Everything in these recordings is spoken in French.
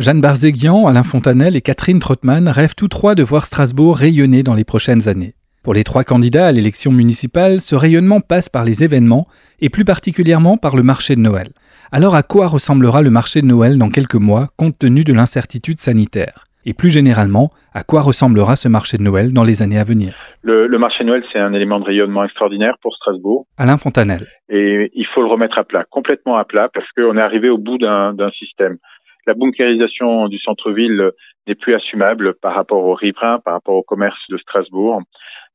Jeanne Barzéguian, Alain Fontanel et Catherine Trottmann rêvent tous trois de voir Strasbourg rayonner dans les prochaines années. Pour les trois candidats à l'élection municipale, ce rayonnement passe par les événements et plus particulièrement par le marché de Noël. Alors à quoi ressemblera le marché de Noël dans quelques mois compte tenu de l'incertitude sanitaire? Et plus généralement, à quoi ressemblera ce marché de Noël dans les années à venir? Le, marché de Noël, c'est un élément de rayonnement extraordinaire pour Strasbourg. Alain Fontanel. Et il faut le remettre à plat, complètement à plat, parce qu'on est arrivé au bout d'un système. La bunkérisation du centre-ville n'est plus assumable par rapport aux riverains, par rapport au commerce de Strasbourg.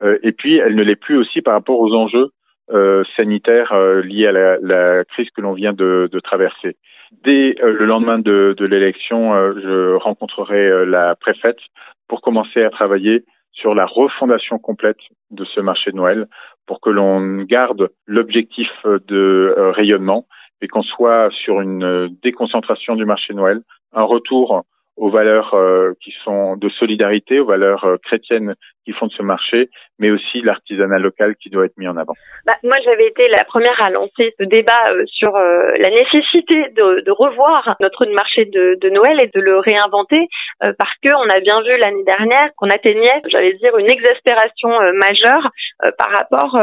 Euh, et puis, elle ne l'est plus aussi par rapport aux enjeux euh, sanitaires euh, liés à la, crise que l'on vient de, de, traverser. Dès le lendemain de, de l'élection, je rencontrerai la préfète pour commencer à travailler sur la refondation complète de ce marché de Noël pour que l'on garde l'objectif de rayonnement et qu'on soit sur une déconcentration du marché Noël, un retour aux valeurs euh, qui sont de solidarité, aux valeurs euh, chrétiennes qui font de ce marché, mais aussi l'artisanat local qui doit être mis en avant. Bah, moi, j'avais été la première à lancer ce débat euh, sur la nécessité de, de, revoir notre marché de, de, Noël et de le réinventer, parce que on a bien vu l'année dernière qu'on atteignait, j'allais dire, une exaspération majeure par rapport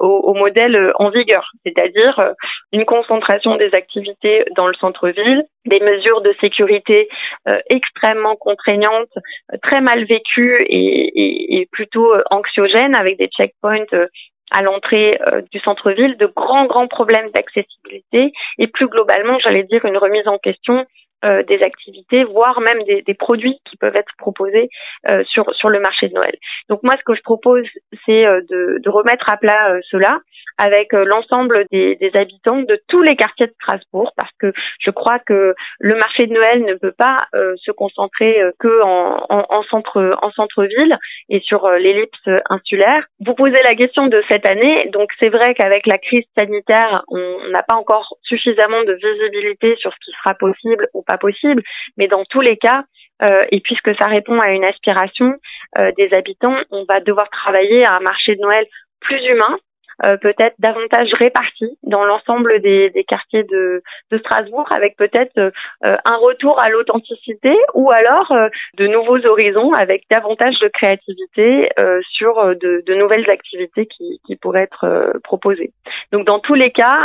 au, au, modèle en vigueur, c'est-à-dire une concentration des activités dans le centre-ville, des mesures de sécurité extrêmement contraignante, euh, très mal vécue et, plutôt euh, anxiogène avec des checkpoints euh, à l'entrée du centre-ville, de grands, grands problèmes d'accessibilité et plus globalement, j'allais dire, une remise en question des activités, voire même des, produits qui peuvent être proposés sur le marché de Noël. Donc moi, ce que je propose, c'est de, remettre à plat cela avec euh, l'ensemble des, des, habitants de tous les quartiers de Strasbourg parce que je crois que le marché de Noël ne peut pas euh, se concentrer euh, que en, en, en, centre en centre-ville et sur l'ellipse insulaire. Vous posez la question de cette année, donc c'est vrai qu'avec la crise sanitaire, on n'a pas encore suffisamment de visibilité sur ce qui sera possible ou pas possible, mais dans tous les cas, euh, et puisque ça répond à une aspiration euh, des habitants, on va devoir travailler à un marché de Noël plus humain, euh, peut-être davantage répartis dans l'ensemble des, des, quartiers de, de, Strasbourg, avec peut-être euh, un retour à l'authenticité ou alors euh, de nouveaux horizons avec davantage de créativité sur de, de, nouvelles activités qui, qui pourraient être proposées. Donc dans tous les cas,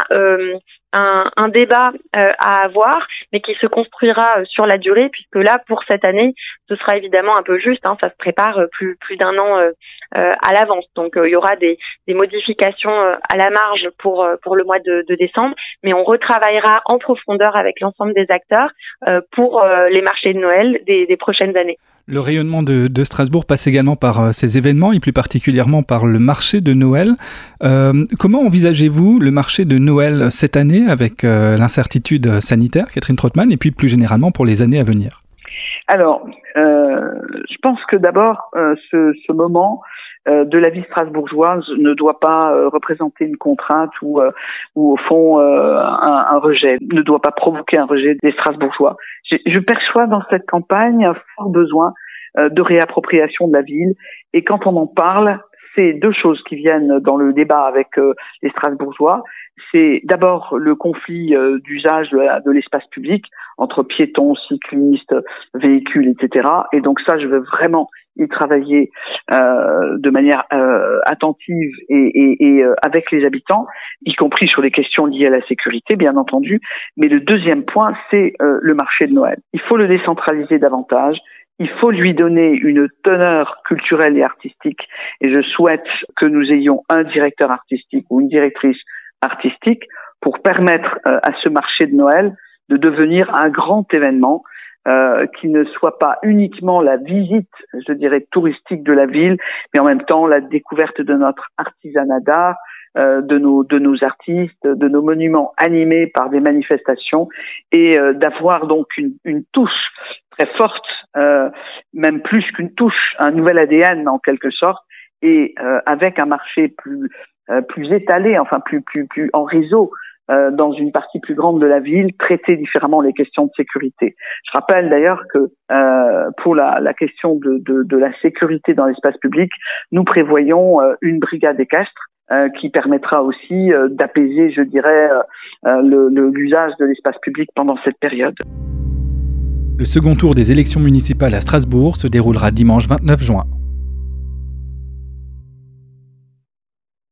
un, un, débat à avoir, mais qui se construira sur la durée, puisque là, pour cette année, ce sera évidemment un peu juste. Hein, ça se prépare plus plus d'un an à l'avance, donc il y aura des, des modifications euh, à la marge pour euh, pour le mois de, décembre, mais on retravaillera en profondeur avec l'ensemble des acteurs euh, pour les marchés de Noël des, prochaines années. Le rayonnement de, Strasbourg passe également par ces événements et plus particulièrement par le marché de Noël. comment envisagez-vous le marché de Noël cette année avec l'incertitude sanitaire, Catherine Trottmann, et puis plus généralement pour les années à venir? Alors, je pense que d'abord, ce, ce, moment euh, de la vie strasbourgeoise ne doit pas euh, représenter une contrainte ou, euh, ou au fond un, rejet, ne doit pas provoquer un rejet des Strasbourgeois. Je, je perçois dans cette campagne un fort besoin de réappropriation de la ville et quand on en parle, c'est deux choses qui viennent dans le débat avec les Strasbourgeois. C'est d'abord le conflit d'usage de l'espace public entre piétons, cyclistes, véhicules, etc. Et donc ça, je veux vraiment y travailler euh, de manière euh, attentive et, et, et euh, avec les habitants, y compris sur les questions liées à la sécurité, bien entendu. Mais le deuxième point, c'est euh, le marché de Noël. Il faut le décentraliser davantage. Il faut lui donner une teneur culturelle et artistique. Et je souhaite que nous ayons un directeur artistique ou une directrice artistique pour permettre à ce marché de Noël de devenir un grand événement euh, qui ne soit pas uniquement la visite, je dirais, touristique de la ville, mais en même temps la découverte de notre artisanat d'art, euh, de nos de nos artistes, de nos monuments animés par des manifestations, et euh, d'avoir donc une, une touche très forte, euh, même plus qu'une touche, un nouvel ADN en quelque sorte, et avec un marché plus plus étalé, enfin plus plus plus en réseau euh, dans une partie plus grande de la ville, traiter différemment les questions de sécurité. Je rappelle d'ailleurs que euh, pour la, question de, la sécurité dans l'espace public, nous prévoyons euh, une brigade équestre qui permettra aussi d'apaiser, je dirais, l'usage de l'espace public pendant cette période. Le second tour des élections municipales à Strasbourg se déroulera dimanche 29 juin.